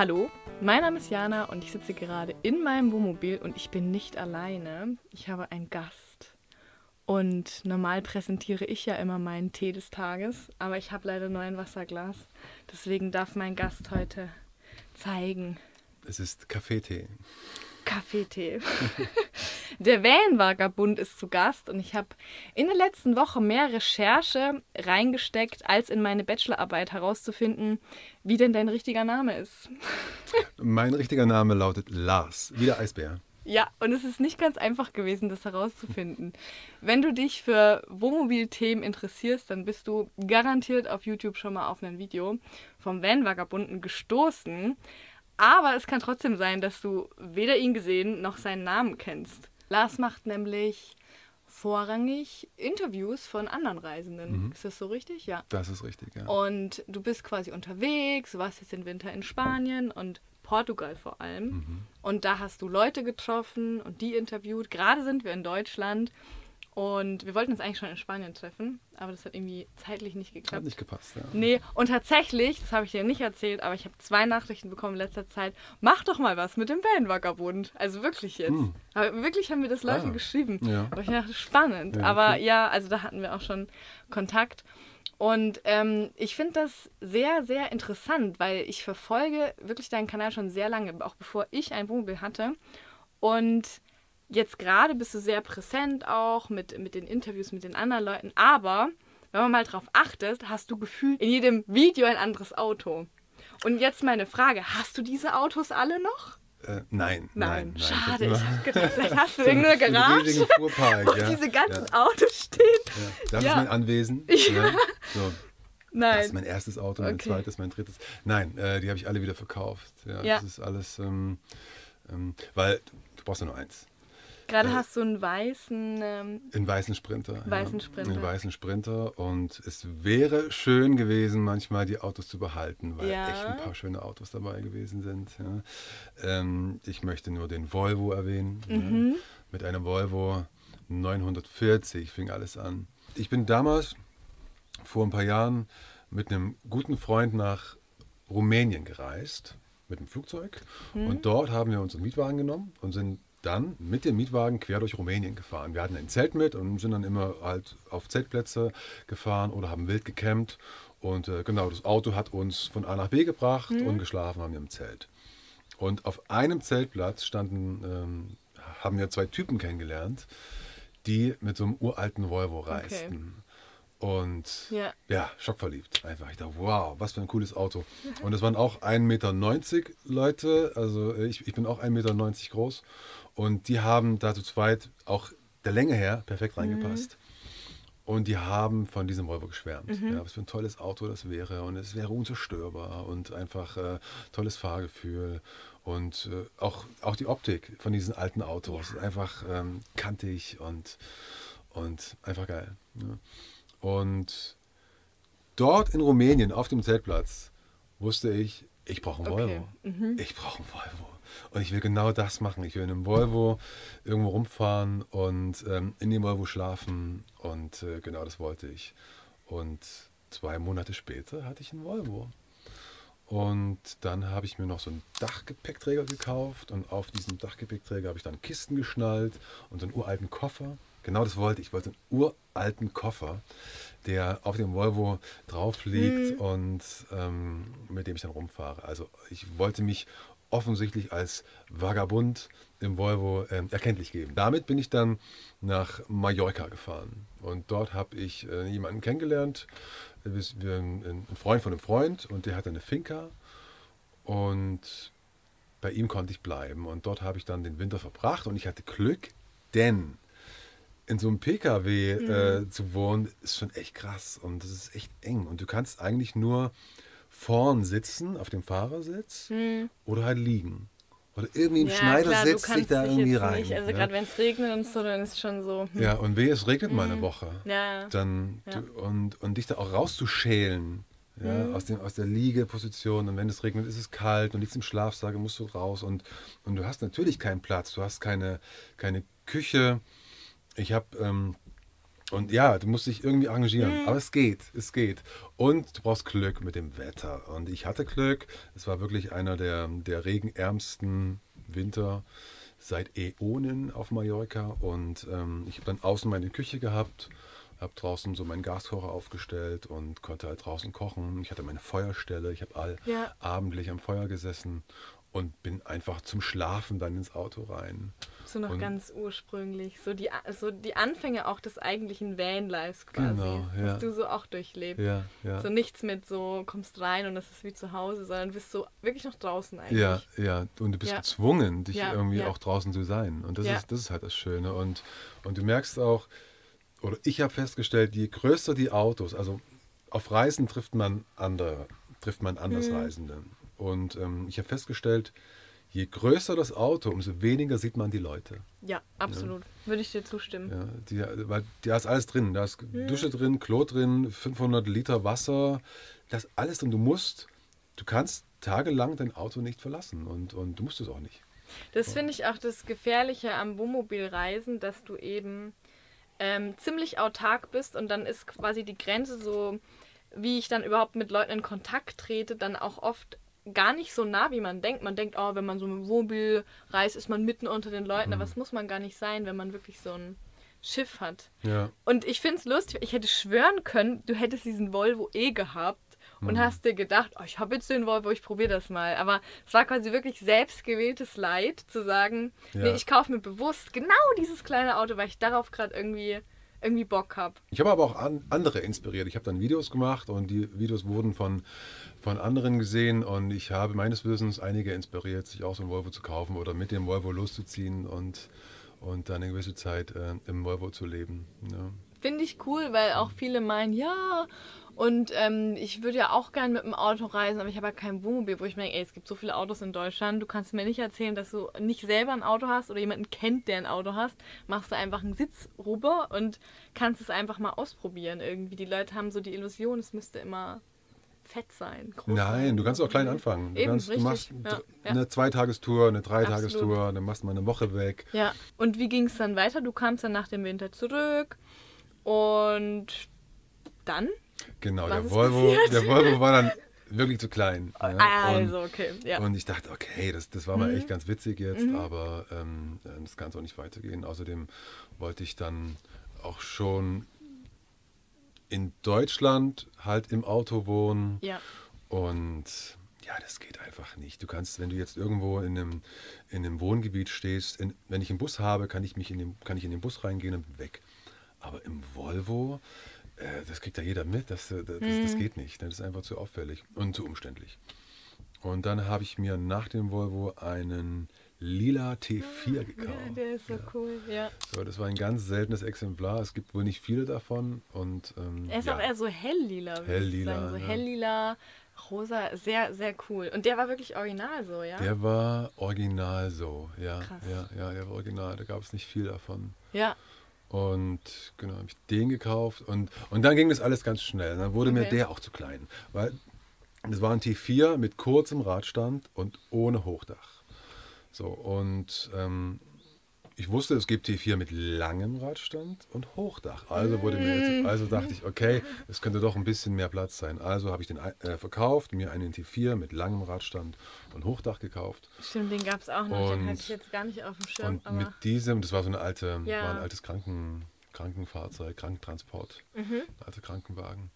Hallo, mein Name ist Jana und ich sitze gerade in meinem Wohnmobil und ich bin nicht alleine. Ich habe einen Gast. Und normal präsentiere ich ja immer meinen Tee des Tages, aber ich habe leider nur ein Wasserglas. Deswegen darf mein Gast heute zeigen. Es ist Kaffeetee. Kaffeetee. Der Wellenvagabund ist zu Gast und ich habe in der letzten Woche mehr Recherche reingesteckt, als in meine Bachelorarbeit herauszufinden, wie denn dein richtiger Name ist. Mein richtiger Name lautet Lars, wie der Eisbär. Ja, und es ist nicht ganz einfach gewesen, das herauszufinden. Wenn du dich für Wohnmobilthemen interessierst, dann bist du garantiert auf YouTube schon mal auf ein Video vom Van-Vagabunden gestoßen. Aber es kann trotzdem sein, dass du weder ihn gesehen noch seinen Namen kennst. Lars macht nämlich vorrangig Interviews von anderen Reisenden. Mhm. Ist das so richtig? Ja. Das ist richtig, ja. Und du bist quasi unterwegs, du warst jetzt den Winter in Spanien und Portugal vor allem. Mhm. Und da hast du Leute getroffen und die interviewt. Gerade sind wir in Deutschland und wir wollten uns eigentlich schon in Spanien treffen, aber das hat irgendwie zeitlich nicht geklappt. Hat nicht gepasst, ja. Nee, und tatsächlich, das habe ich dir nicht erzählt, aber ich habe zwei Nachrichten bekommen in letzter Zeit. Mach doch mal was mit dem Wellenvagabund. Also wirklich jetzt. Hm. Aber wirklich haben mir das Leute ah, geschrieben. Ja. Aber ich dachte, spannend. Ja, aber okay. ja, also da hatten wir auch schon Kontakt. Und ähm, ich finde das sehr, sehr interessant, weil ich verfolge wirklich deinen Kanal schon sehr lange, auch bevor ich ein Wohnmobil hatte. Und jetzt gerade bist du sehr präsent auch mit, mit den Interviews mit den anderen Leuten, aber wenn man mal drauf achtet, hast du gefühlt in jedem Video ein anderes Auto. Und jetzt meine Frage, hast du diese Autos alle noch? Äh, nein, nein, nein, Schade, ich habe gedacht, vielleicht hast du irgendeine Garage, Fuhrpark, wo ja, diese ganzen ja. Autos stehen. Ja. Das ja. ist mein Anwesen. Ja. So. Nein. Das ist mein erstes Auto, mein okay. zweites, mein drittes. Nein, äh, die habe ich alle wieder verkauft. Ja, Das ist alles, ähm, ähm, weil du brauchst ja nur eins. Gerade äh, hast du einen weißen. Ähm, einen weißen Sprinter. Weißen ja, Sprinter. Einen weißen Sprinter. Und es wäre schön gewesen, manchmal die Autos zu behalten, weil ja. echt ein paar schöne Autos dabei gewesen sind. Ja. Ähm, ich möchte nur den Volvo erwähnen. Mhm. Mit einem Volvo 940 fing alles an. Ich bin damals, vor ein paar Jahren, mit einem guten Freund nach Rumänien gereist mit dem Flugzeug. Mhm. Und dort haben wir uns einen Mietwagen genommen und sind dann mit dem Mietwagen quer durch Rumänien gefahren. Wir hatten ein Zelt mit und sind dann immer halt auf Zeltplätze gefahren oder haben wild gecampt. Und äh, genau, das Auto hat uns von A nach B gebracht mhm. und geschlafen haben wir im Zelt. Und auf einem Zeltplatz standen, ähm, haben wir zwei Typen kennengelernt, die mit so einem uralten Volvo reisten. Okay. Und ja. ja. schockverliebt einfach. Ich dachte, wow, was für ein cooles Auto. Und es waren auch 1,90 Meter Leute, also ich, ich bin auch 1,90 Meter groß. Und die haben da zu zweit auch der Länge her perfekt mhm. reingepasst. Mhm. Und die haben von diesem Volvo geschwärmt. Mhm. Ja, was für ein tolles Auto das wäre. Und es wäre unzerstörbar und einfach äh, tolles Fahrgefühl. Und äh, auch, auch die Optik von diesen alten Autos. Einfach ähm, kantig und, und einfach geil. Ja. Und dort in Rumänien auf dem Zeltplatz wusste ich, ich brauche einen okay. Volvo. Mhm. Ich brauche einen Volvo. Und ich will genau das machen. Ich will in einem Volvo irgendwo rumfahren und ähm, in dem Volvo schlafen. Und äh, genau das wollte ich. Und zwei Monate später hatte ich einen Volvo. Und dann habe ich mir noch so einen Dachgepäckträger gekauft und auf diesem Dachgepäckträger habe ich dann Kisten geschnallt und so einen uralten Koffer. Genau das wollte ich. Ich wollte einen uralten Koffer, der auf dem Volvo drauf liegt mhm. und ähm, mit dem ich dann rumfahre. Also ich wollte mich offensichtlich als Vagabund im Volvo äh, erkenntlich geben. Damit bin ich dann nach Mallorca gefahren und dort habe ich äh, jemanden kennengelernt, ein, ein Freund von einem Freund und der hatte eine Finca und bei ihm konnte ich bleiben und dort habe ich dann den Winter verbracht und ich hatte Glück, denn in so einem PKW mhm. äh, zu wohnen ist schon echt krass und das ist echt eng und du kannst eigentlich nur vorn sitzen, auf dem Fahrersitz hm. oder halt liegen. Oder irgendwie ein ja, Schneider klar, setzt sich da irgendwie rein. Nicht. Also ja. gerade wenn es regnet und so, dann ist es schon so. Hm. Ja, und wehe, es regnet hm. mal eine hm. Woche. Ja. Dann, ja. Du, und, und dich da auch rauszuschälen. Ja, mhm. aus, dem, aus der Liegeposition und wenn es regnet, ist es kalt und liegst im Schlafsaal, musst du raus und, und du hast natürlich keinen Platz, du hast keine, keine Küche. Ich habe ähm, Und ja, du musst dich irgendwie arrangieren. Mhm. Aber es geht, es geht. Und du brauchst Glück mit dem Wetter. Und ich hatte Glück. Es war wirklich einer der, der regenärmsten Winter seit Äonen auf Mallorca. Und ähm, ich habe dann außen meine Küche gehabt, habe draußen so meinen Gaskocher aufgestellt und konnte halt draußen kochen. Ich hatte meine Feuerstelle. Ich habe all ja. abendlich am Feuer gesessen und bin einfach zum Schlafen dann ins Auto rein. So noch und ganz ursprünglich, so die, so die Anfänge auch des eigentlichen Vanlives quasi, genau, ja. hast du so auch durchlebt. Ja, ja. So nichts mit so, kommst rein und es ist wie zu Hause, sondern bist so wirklich noch draußen eigentlich. Ja, ja, und du bist gezwungen, dich irgendwie auch draußen zu sein. Und das, ist, das ist halt das Schöne. Und, und du merkst auch, oder ich habe festgestellt, je größer die Autos, also auf Reisen trifft man andere, trifft man Andersreisende. Mhm. Und ähm, ich habe festgestellt, je größer das Auto, umso weniger sieht man die Leute. Ja, absolut. Ja. Würde ich dir zustimmen. Ja, die, weil da ist alles drin. Da ist mhm. Dusche drin, Klo drin, 500 Liter Wasser. Da ist alles drin. Du musst, du kannst tagelang dein Auto nicht verlassen und, und du musst es auch nicht. Das finde ich auch das Gefährliche am Wohnmobilreisen, dass du eben ähm, ziemlich autark bist und dann ist quasi die Grenze so, wie ich dann überhaupt mit Leuten in Kontakt trete, dann auch oft gar nicht so nah, wie man denkt. Man denkt, oh, wenn man so mit Wohnmobil reist, ist man mitten unter den Leuten. Mhm. Aber das muss man gar nicht sein, wenn man wirklich so ein Schiff hat. Ja. Und ich finde es lustig, ich hätte schwören können, du hättest diesen Volvo eh gehabt und mhm. hast dir gedacht, oh, ich habe jetzt den Volvo, ich probiere das mal. Aber es war quasi wirklich selbstgewähltes Leid, zu sagen, ja. nee, ich kaufe mir bewusst genau dieses kleine Auto, weil ich darauf gerade irgendwie irgendwie Bock habe. Ich habe aber auch an, andere inspiriert. Ich habe dann Videos gemacht und die Videos wurden von von anderen gesehen und ich habe meines Wissens einige inspiriert, sich auch so ein Volvo zu kaufen oder mit dem Volvo loszuziehen und, und dann eine gewisse Zeit äh, im Volvo zu leben. Ja. Finde ich cool, weil auch viele meinen, ja, und ähm, ich würde ja auch gerne mit dem Auto reisen, aber ich habe ja kein Wohnmobil, wo ich mir denke, ey, es gibt so viele Autos in Deutschland, du kannst mir nicht erzählen, dass du nicht selber ein Auto hast oder jemanden kennt, der ein Auto hast. Machst du einfach einen Sitz rüber und kannst es einfach mal ausprobieren irgendwie. Die Leute haben so die Illusion, es müsste immer fett sein. Nein, sein. du kannst auch klein anfangen. Du, Eben, kannst, du machst ja, eine Zweitagestour, eine Dreitagestour, dann machst du mal eine Woche weg. Ja, und wie ging es dann weiter? Du kamst dann nach dem Winter zurück und dann? Genau, der Volvo, der Volvo war dann wirklich zu klein. Ja. Also, und, okay. Ja. Und ich dachte, okay, das, das war mal mhm. echt ganz witzig jetzt, mhm. aber ähm, das kann so nicht weitergehen. Außerdem wollte ich dann auch schon in Deutschland halt im Auto wohnen. Ja. Und ja, das geht einfach nicht. Du kannst, wenn du jetzt irgendwo in einem, in einem Wohngebiet stehst, in, wenn ich einen Bus habe, kann ich, mich in den, kann ich in den Bus reingehen und weg. Aber im Volvo, das kriegt ja jeder mit, das, äh, das, mhm. das geht nicht. Das ist einfach zu auffällig und zu umständlich. Und dann habe ich mir nach dem Volvo einen lila T4 gekauft. Ja, der ist so ja. cool, ja. So, das war ein ganz seltenes Exemplar. Es gibt wohl nicht viele davon. Und, ähm, er ist ja. auch eher so helllila. Helllila. So ja. helllila, rosa, sehr, sehr cool. Und der war wirklich original so, ja? Der war original so, ja. Krass. Ja, ja, der war original. Da gab es nicht viel davon. Ja. Und genau, habe ich den gekauft. Und, und dann ging das alles ganz schnell. Dann wurde okay. mir der auch zu klein. Weil das war ein T4 mit kurzem Radstand und ohne Hochdach. So, und ähm, ich wusste, es gibt T4 mit langem Radstand und Hochdach. Also wurde mir jetzt, also dachte ich, okay, es könnte doch ein bisschen mehr Platz sein. Also habe ich den äh, verkauft, mir einen T4 mit langem Radstand und Hochdach gekauft. Stimmt, den gab es auch noch, und, den hatte ich jetzt gar nicht auf dem Schirm. Und mit diesem, das war so eine alte, ja. war ein altes Kranken, Krankenfahrzeug, Krankentransport, mhm. alte Krankenwagen.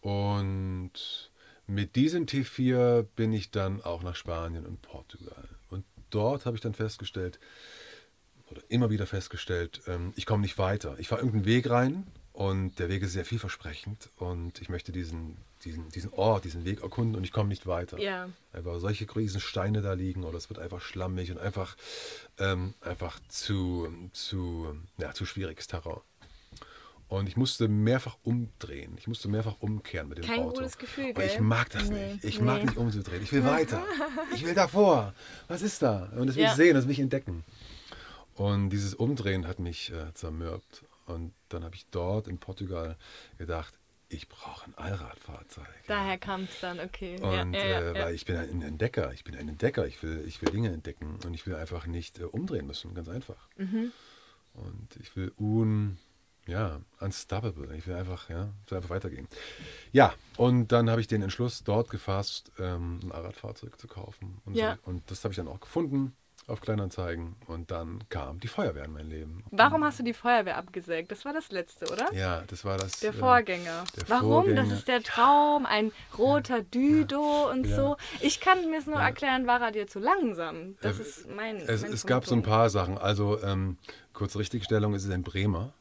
Und mit diesem T4 bin ich dann auch nach Spanien und Portugal dort habe ich dann festgestellt, oder immer wieder festgestellt, ähm, ich komme nicht weiter. Ich fahre irgendeinen Weg rein und der Weg ist sehr vielversprechend und ich möchte diesen, diesen, diesen Ort, diesen Weg erkunden und ich komme nicht weiter. Ja. Einfach solche riesen Steine da liegen oder es wird einfach schlammig und einfach, ähm, einfach zu, zu, ja, zu schwieriges Terrain. Und ich musste mehrfach umdrehen. Ich musste mehrfach umkehren mit dem Kein Auto. Kein gutes Gefühl, gell? Und ich mag das nee. nicht. Ich nee. mag nicht umzudrehen. Ich will weiter. Ich will davor. Was ist da? Und das will ja. ich sehen, das will ich entdecken. Und dieses Umdrehen hat mich äh, zermürbt. Und dann habe ich dort in Portugal gedacht, ich brauche ein Allradfahrzeug. Daher kam es dann, okay. Und ja, ja, äh, weil ich bin ein Entdecker, ich bin ein Entdecker, ich will, ich will Dinge entdecken und ich will einfach nicht äh, umdrehen müssen, ganz einfach. Mhm. Und ich will un, ja, unstoppable. Ich will einfach, ja, will einfach weitergehen. Ja, und dann habe ich den Entschluss dort gefasst, ähm, ein Radfahrzeug zu kaufen. Und, ja. so, und das habe ich dann auch gefunden auf Kleinanzeigen und dann kam die Feuerwehr in mein Leben. Warum hast du die Feuerwehr abgesägt? Das war das letzte, oder? Ja, das war das. Der äh, Vorgänger. Äh, der Warum? Vorgänger. Das ist der Traum, ein roter Düdo ja. und ja. so. Ich kann mir es nur erklären, war er dir zu langsam? Das äh, ist mein. Es, mein es gab so ein paar Sachen. Also, ähm, kurze Richtigstellung, es ist ein Bremer.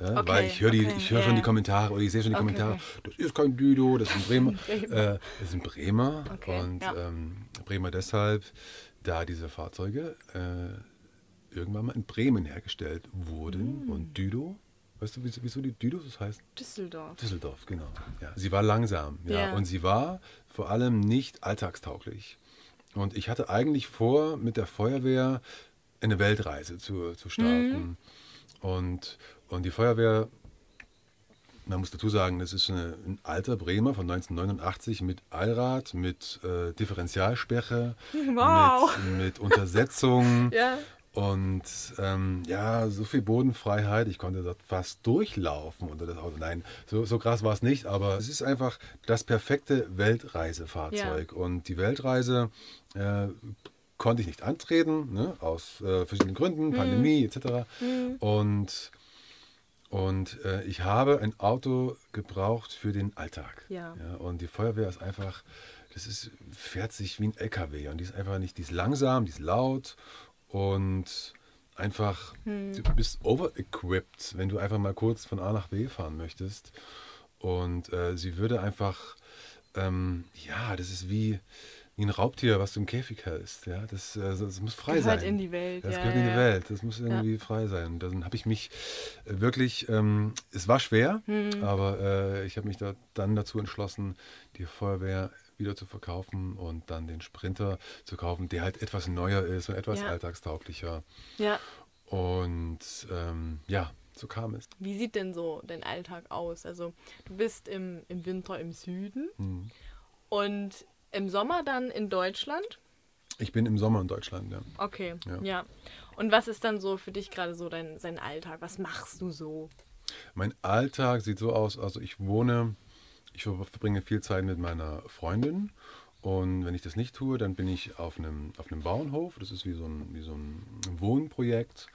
Ja, okay, weil ich höre okay, hör yeah. schon die Kommentare oder ich sehe schon die okay, Kommentare, das ist kein Düdo, das ist ein Bremer. Bremer. Äh, das ist ein Bremer und ja. ähm, Bremer deshalb, da diese Fahrzeuge äh, irgendwann mal in Bremen hergestellt wurden mm. und Düdo, weißt du, wieso, die Düdos das heißt? Düsseldorf. Düsseldorf, genau. Ja, sie war langsam, ja, yeah. und sie war vor allem nicht alltagstauglich. Und ich hatte eigentlich vor, mit der Feuerwehr eine Weltreise zu, zu starten. Mm. Und, und die Feuerwehr man muss dazu sagen, das ist eine, ein alter Bremer von 1989 mit Allrad, mit äh, Differentialsperre, wow. mit, mit Untersetzung. ja. Und ähm, ja, so viel Bodenfreiheit, ich konnte dort fast durchlaufen unter das Auto. Nein, so, so krass war es nicht, aber es ist einfach das perfekte Weltreisefahrzeug. Ja. Und die Weltreise äh, konnte ich nicht antreten, ne, aus äh, verschiedenen Gründen, hm. Pandemie etc. Hm. Und und äh, ich habe ein Auto gebraucht für den Alltag. Ja. ja. Und die Feuerwehr ist einfach, das ist, fährt sich wie ein LKW. Und die ist einfach nicht, die ist langsam, die ist laut und einfach, hm. du bist over-equipped, wenn du einfach mal kurz von A nach B fahren möchtest. Und äh, sie würde einfach, ähm, ja, das ist wie, wie ein Raubtier, was du im Käfig hältst. Ja, das, äh, das muss frei gehört sein. in die Welt. Das ja, gehört ja, in die Welt. Das muss irgendwie ja. frei sein. Dann habe ich mich äh, wirklich, ähm, es war schwer, hm. aber äh, ich habe mich da, dann dazu entschlossen, die Feuerwehr wieder zu verkaufen und dann den Sprinter zu kaufen, der halt etwas neuer ist und etwas alltagstauglicher. Ja. Und ähm, ja, so kam es. Wie sieht denn so dein Alltag aus? Also du bist im, im Winter im Süden hm. und im Sommer dann in Deutschland? Ich bin im Sommer in Deutschland, ja. Okay, ja. ja. Und was ist dann so für dich gerade so dein, dein Alltag? Was machst du so? Mein Alltag sieht so aus, also ich wohne, ich verbringe viel Zeit mit meiner Freundin und wenn ich das nicht tue, dann bin ich auf einem, auf einem Bauernhof. Das ist wie so ein, wie so ein Wohnprojekt.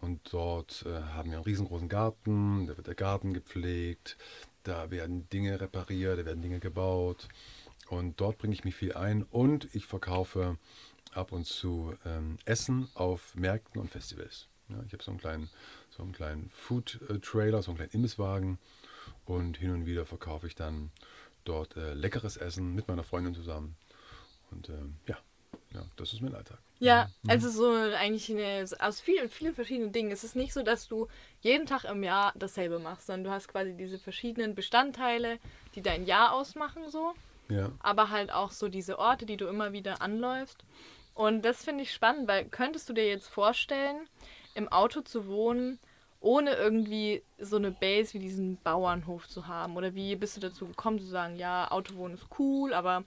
Und dort äh, haben wir einen riesengroßen Garten, da wird der Garten gepflegt, da werden Dinge repariert, da werden Dinge gebaut. Und dort bringe ich mich viel ein und ich verkaufe ab und zu ähm, Essen auf Märkten und Festivals. Ja, ich habe so einen kleinen, so einen kleinen Food-Trailer, so einen kleinen Imbisswagen und hin und wieder verkaufe ich dann dort äh, leckeres Essen mit meiner Freundin zusammen. Und ähm, ja, ja, das ist mein Alltag. Ja, mhm. also so eigentlich eine, aus vielen, vielen verschiedenen Dingen. Es ist nicht so, dass du jeden Tag im Jahr dasselbe machst, sondern du hast quasi diese verschiedenen Bestandteile, die dein Jahr ausmachen so. Ja. Aber halt auch so diese Orte, die du immer wieder anläufst. Und das finde ich spannend, weil könntest du dir jetzt vorstellen, im Auto zu wohnen, ohne irgendwie so eine Base wie diesen Bauernhof zu haben? Oder wie bist du dazu gekommen zu sagen, ja, Autowohnen ist cool, aber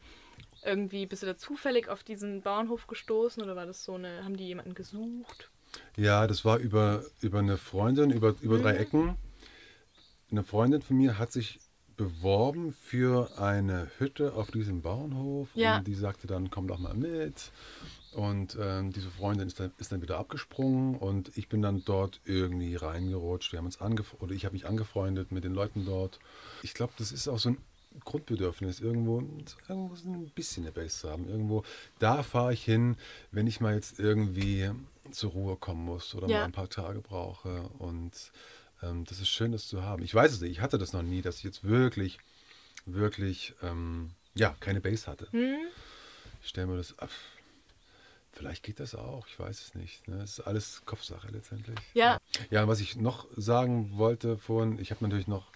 irgendwie bist du da zufällig auf diesen Bauernhof gestoßen oder war das so eine, haben die jemanden gesucht? Ja, das war über, über eine Freundin, über, über mhm. drei Ecken. Eine Freundin von mir hat sich beworben für eine Hütte auf diesem Bauernhof ja. und die sagte dann, komm doch mal mit. Und ähm, diese Freundin ist dann, ist dann wieder abgesprungen und ich bin dann dort irgendwie reingerutscht. Wir haben uns oder ich habe mich angefreundet mit den Leuten dort. Ich glaube, das ist auch so ein Grundbedürfnis, irgendwo, irgendwo ein bisschen eine Base zu haben. Irgendwo, da fahre ich hin, wenn ich mal jetzt irgendwie zur Ruhe kommen muss oder ja. mal ein paar Tage brauche. Und ähm, das ist schön, das zu haben. Ich weiß es nicht, ich hatte das noch nie, dass ich jetzt wirklich, wirklich, ähm, ja, keine Base hatte. Hm. Ich stelle mir das ab. Vielleicht geht das auch, ich weiß es nicht. Ne? Das ist alles Kopfsache letztendlich. Ja. Ja, was ich noch sagen wollte vorhin, ich habe natürlich noch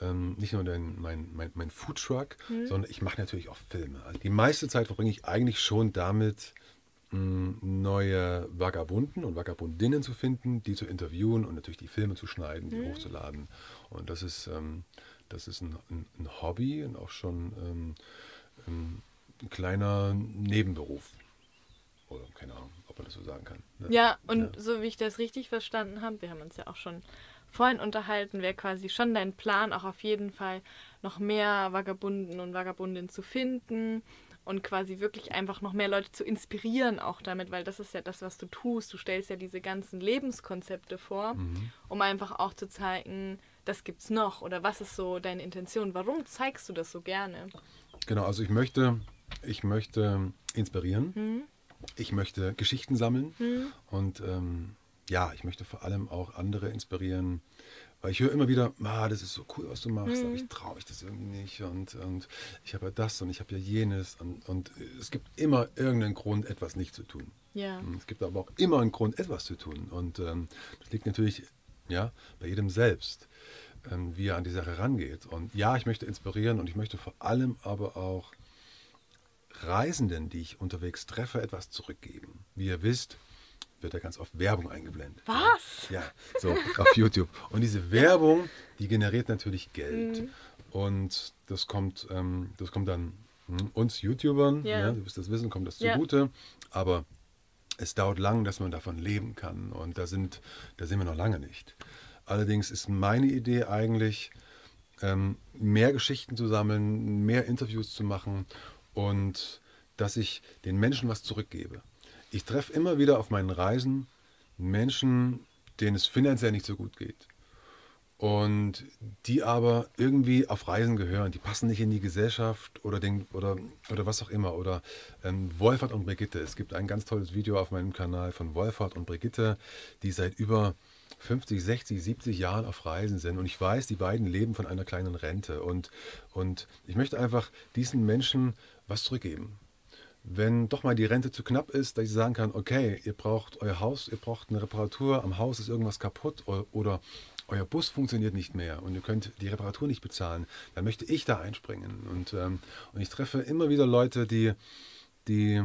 ähm, nicht nur den, mein, mein, mein Foodtruck, mhm. sondern ich mache natürlich auch Filme. Also die meiste Zeit verbringe ich eigentlich schon damit, neue Vagabunden und Vagabundinnen zu finden, die zu interviewen und natürlich die Filme zu schneiden, die mhm. hochzuladen. Und das ist, ähm, das ist ein, ein, ein, Hobby und auch schon ähm, ein, ein, kleiner Nebenberuf. Oder keine Ahnung, ob man das so sagen kann. Ne? Ja, und ja. so wie ich das richtig verstanden habe, wir haben uns ja auch schon vorhin unterhalten, wäre quasi schon dein Plan, auch auf jeden Fall noch mehr Vagabunden und Vagabundinnen zu finden und quasi wirklich einfach noch mehr Leute zu inspirieren auch damit, weil das ist ja das, was du tust. Du stellst ja diese ganzen Lebenskonzepte vor, mhm. um einfach auch zu zeigen, das gibt's noch oder was ist so deine Intention? Warum zeigst du das so gerne? Genau, also ich möchte, ich möchte inspirieren. Mhm. Ich möchte Geschichten sammeln mhm. und ähm, ja, ich möchte vor allem auch andere inspirieren, weil ich höre immer wieder, ah, das ist so cool, was du machst, mhm. aber ich traue mich das irgendwie nicht und, und ich habe ja das und ich habe ja jenes und, und es gibt immer irgendeinen Grund, etwas nicht zu tun. Ja. Es gibt aber auch immer einen Grund, etwas zu tun und ähm, das liegt natürlich ja, bei jedem selbst, ähm, wie er an die Sache rangeht. Und ja, ich möchte inspirieren und ich möchte vor allem aber auch Reisenden, die ich unterwegs treffe, etwas zurückgeben. Wie ihr wisst, wird da ganz oft Werbung eingeblendet. Was? Ja, so auf YouTube. Und diese Werbung, die generiert natürlich Geld. Mhm. Und das kommt, ähm, das kommt dann hm, uns YouTubern, ja. ja, du wirst das wissen, kommt das zugute. Ja. Aber es dauert lang, dass man davon leben kann. Und da sind, da sind wir noch lange nicht. Allerdings ist meine Idee eigentlich, ähm, mehr Geschichten zu sammeln, mehr Interviews zu machen und dass ich den Menschen was zurückgebe ich treffe immer wieder auf meinen Reisen Menschen, denen es finanziell nicht so gut geht. Und die aber irgendwie auf Reisen gehören, die passen nicht in die Gesellschaft oder, den, oder, oder was auch immer. Oder ähm, Wolfert und Brigitte. Es gibt ein ganz tolles Video auf meinem Kanal von Wolfert und Brigitte, die seit über 50, 60, 70 Jahren auf Reisen sind. Und ich weiß, die beiden leben von einer kleinen Rente. Und, und ich möchte einfach diesen Menschen was zurückgeben wenn doch mal die Rente zu knapp ist, dass ich sagen kann, okay, ihr braucht euer Haus, ihr braucht eine Reparatur, am Haus ist irgendwas kaputt oder euer Bus funktioniert nicht mehr und ihr könnt die Reparatur nicht bezahlen, dann möchte ich da einspringen. Und, ähm, und ich treffe immer wieder Leute, die, die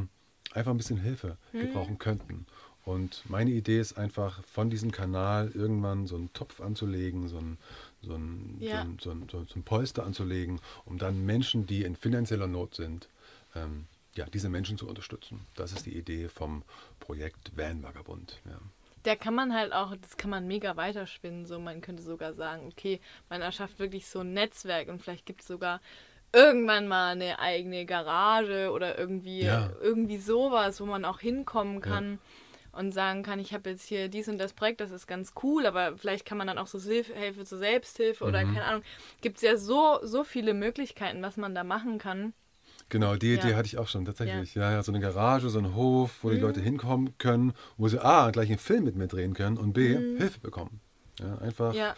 einfach ein bisschen Hilfe hm. gebrauchen könnten. Und meine Idee ist einfach, von diesem Kanal irgendwann so einen Topf anzulegen, so ein, so ein, ja. so ein, so ein, so ein Polster anzulegen, um dann Menschen, die in finanzieller Not sind, ähm, ja, diese Menschen zu unterstützen. Das ist die Idee vom Projekt Van Vagabund. Ja. Da kann man halt auch, das kann man mega weiterspinnen. So, man könnte sogar sagen, okay, man erschafft wirklich so ein Netzwerk und vielleicht gibt es sogar irgendwann mal eine eigene Garage oder irgendwie, ja. irgendwie sowas, wo man auch hinkommen kann. Ja und sagen kann, ich habe jetzt hier dies und das Projekt, das ist ganz cool, aber vielleicht kann man dann auch so Hilfe zur Selbsthilfe oder mhm. keine Ahnung. Gibt es ja so, so viele Möglichkeiten, was man da machen kann. Genau, die Idee hatte ich auch schon tatsächlich. Ja. ja. so eine Garage, so ein Hof, wo mhm. die Leute hinkommen können, wo sie A, gleich einen Film mit mir drehen können und B, mhm. Hilfe bekommen. Ja, einfach. Ja.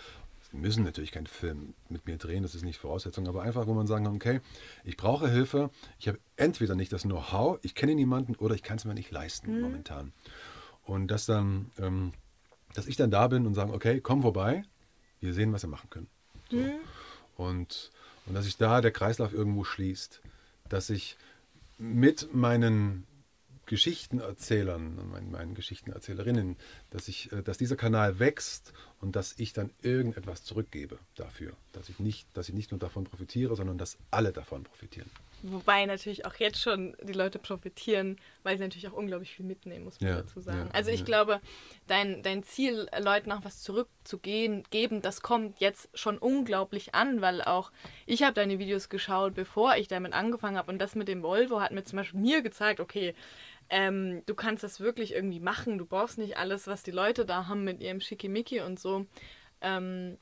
Sie müssen natürlich keinen Film mit mir drehen, das ist nicht Voraussetzung, aber einfach, wo man sagen kann, okay, ich brauche Hilfe, ich habe entweder nicht das Know-how, ich kenne niemanden oder ich kann es mir nicht leisten mhm. momentan. Und dass dann, ähm, dass ich dann da bin und sage, okay, komm vorbei, wir sehen, was wir machen können. So. Mhm. Und, und dass sich da der Kreislauf irgendwo schließt dass ich mit meinen Geschichtenerzählern und meinen, meinen Geschichtenerzählerinnen, dass, ich, äh, dass dieser Kanal wächst und dass ich dann irgendetwas zurückgebe dafür. Dass ich, nicht, dass ich nicht nur davon profitiere, sondern dass alle davon profitieren. Wobei natürlich auch jetzt schon die Leute profitieren, weil sie natürlich auch unglaublich viel mitnehmen, muss man ja, dazu sagen. Ja, also ich ja. glaube, dein, dein Ziel, Leuten auch was zurückzugeben, geben, das kommt jetzt schon unglaublich an, weil auch ich habe deine Videos geschaut, bevor ich damit angefangen habe. Und das mit dem Volvo hat mir zum Beispiel mir gezeigt, okay, ähm, du kannst das wirklich irgendwie machen. Du brauchst nicht alles, was die Leute da haben mit ihrem Schickimicki und so. Ähm,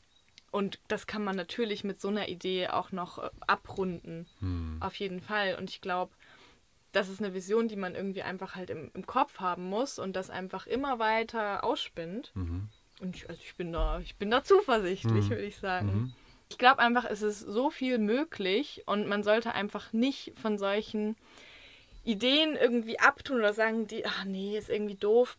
und das kann man natürlich mit so einer Idee auch noch äh, abrunden. Hm. Auf jeden Fall. Und ich glaube, das ist eine Vision, die man irgendwie einfach halt im, im Kopf haben muss und das einfach immer weiter ausspinnt. Mhm. Und ich, also ich bin da, ich bin da zuversichtlich, mhm. würde ich sagen. Mhm. Ich glaube einfach, es ist so viel möglich und man sollte einfach nicht von solchen Ideen irgendwie abtun oder sagen, die, ach nee, ist irgendwie doof.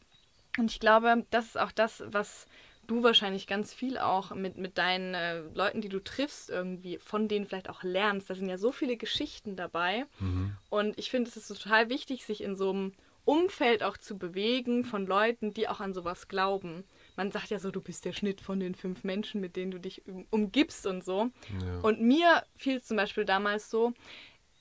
Und ich glaube, das ist auch das, was du wahrscheinlich ganz viel auch mit, mit deinen äh, Leuten, die du triffst, irgendwie von denen vielleicht auch lernst. Da sind ja so viele Geschichten dabei. Mhm. Und ich finde, es ist total wichtig, sich in so einem Umfeld auch zu bewegen von Leuten, die auch an sowas glauben. Man sagt ja so, du bist der Schnitt von den fünf Menschen, mit denen du dich umgibst und so. Ja. Und mir fiel es zum Beispiel damals so,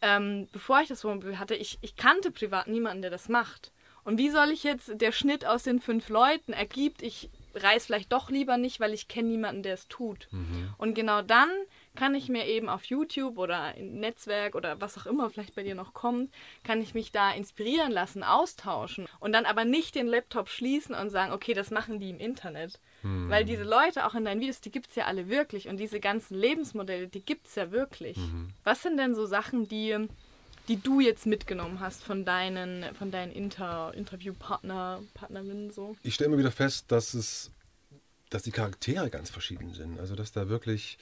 ähm, bevor ich das Wohnmobil hatte, ich, ich kannte privat niemanden, der das macht. Und wie soll ich jetzt, der Schnitt aus den fünf Leuten ergibt, ich reise vielleicht doch lieber nicht, weil ich kenne niemanden, der es tut. Mhm. Und genau dann kann ich mir eben auf YouTube oder im Netzwerk oder was auch immer vielleicht bei dir noch kommt, kann ich mich da inspirieren lassen, austauschen und dann aber nicht den Laptop schließen und sagen, okay, das machen die im Internet. Mhm. Weil diese Leute auch in deinen Videos, die gibt es ja alle wirklich und diese ganzen Lebensmodelle, die gibt es ja wirklich. Mhm. Was sind denn so Sachen, die die du jetzt mitgenommen hast von deinen, von deinen Inter Interviewpartner, Partnerinnen so? Ich stelle mir wieder fest, dass es, dass die Charaktere ganz verschieden sind. Also dass da wirklich,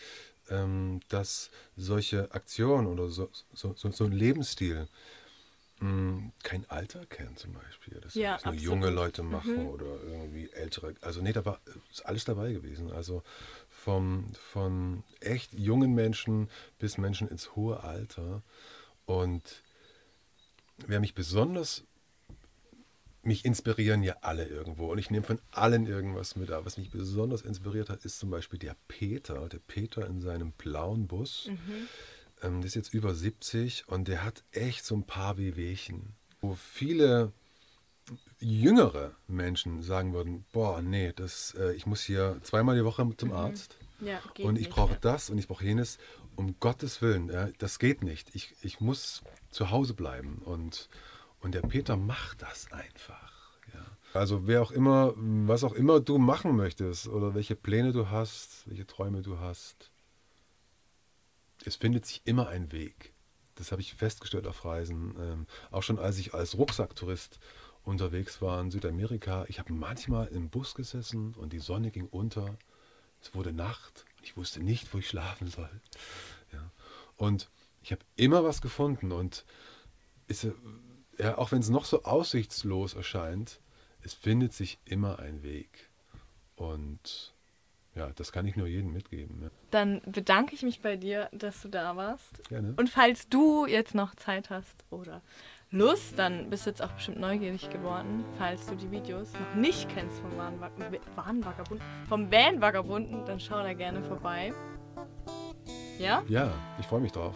ähm, dass solche Aktionen oder so, so, so, so ein Lebensstil mh, hm, kein Alter kennt zum Beispiel. Dass ja, nur junge Leute machen mhm. oder irgendwie ältere. Also nee, da war ist alles dabei gewesen. Also vom, von echt jungen Menschen bis Menschen ins hohe Alter. Und wer mich besonders, mich inspirieren ja alle irgendwo und ich nehme von allen irgendwas mit. Aber was mich besonders inspiriert hat, ist zum Beispiel der Peter, der Peter in seinem blauen Bus. Mhm. Ähm, der ist jetzt über 70 und der hat echt so ein paar Wehwehchen, wo viele jüngere Menschen sagen würden, boah, nee, das, äh, ich muss hier zweimal die Woche zum mhm. Ja, und ich brauche das und ich brauche jenes um Gottes Willen, ja, das geht nicht. Ich, ich muss zu Hause bleiben. Und, und der Peter macht das einfach. Ja. Also wer auch immer, was auch immer du machen möchtest oder welche Pläne du hast, welche Träume du hast, es findet sich immer ein Weg. Das habe ich festgestellt auf Reisen. Ähm, auch schon als ich als Rucksacktourist unterwegs war in Südamerika. Ich habe manchmal im Bus gesessen und die Sonne ging unter. Es wurde Nacht ich wusste nicht, wo ich schlafen soll. Ja. Und ich habe immer was gefunden und ist, ja, auch wenn es noch so aussichtslos erscheint, es findet sich immer ein Weg. Und ja, das kann ich nur jedem mitgeben. Ja. Dann bedanke ich mich bei dir, dass du da warst. Gerne. Und falls du jetzt noch Zeit hast oder Lust, dann bist du jetzt auch bestimmt neugierig geworden, falls du die Videos noch nicht kennst vom Wahnvagabunden, vom Van-Vagabunden, dann schau da gerne vorbei. Ja? Ja, ich freue mich drauf.